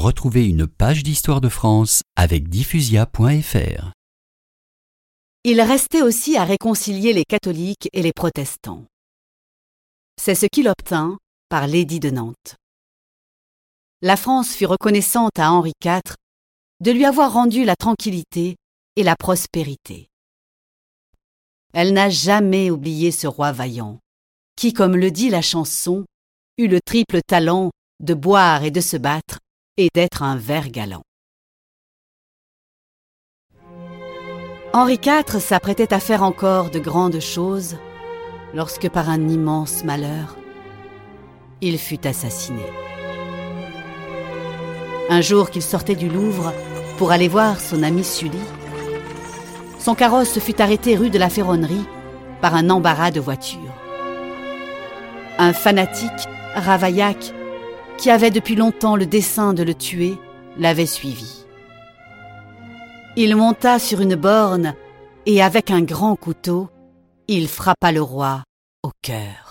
Retrouvez une page d'histoire de France avec diffusia.fr. Il restait aussi à réconcilier les catholiques et les protestants. C'est ce qu'il obtint par l'édit de Nantes. La France fut reconnaissante à Henri IV de lui avoir rendu la tranquillité et la prospérité. Elle n'a jamais oublié ce roi vaillant, qui, comme le dit la chanson, eut le triple talent de boire et de se battre d'être un ver galant. Henri IV s'apprêtait à faire encore de grandes choses lorsque par un immense malheur, il fut assassiné. Un jour qu'il sortait du Louvre pour aller voir son ami Sully, son carrosse fut arrêté rue de la Ferronnerie par un embarras de voitures. Un fanatique, Ravaillac, qui avait depuis longtemps le dessein de le tuer, l'avait suivi. Il monta sur une borne et avec un grand couteau, il frappa le roi au cœur.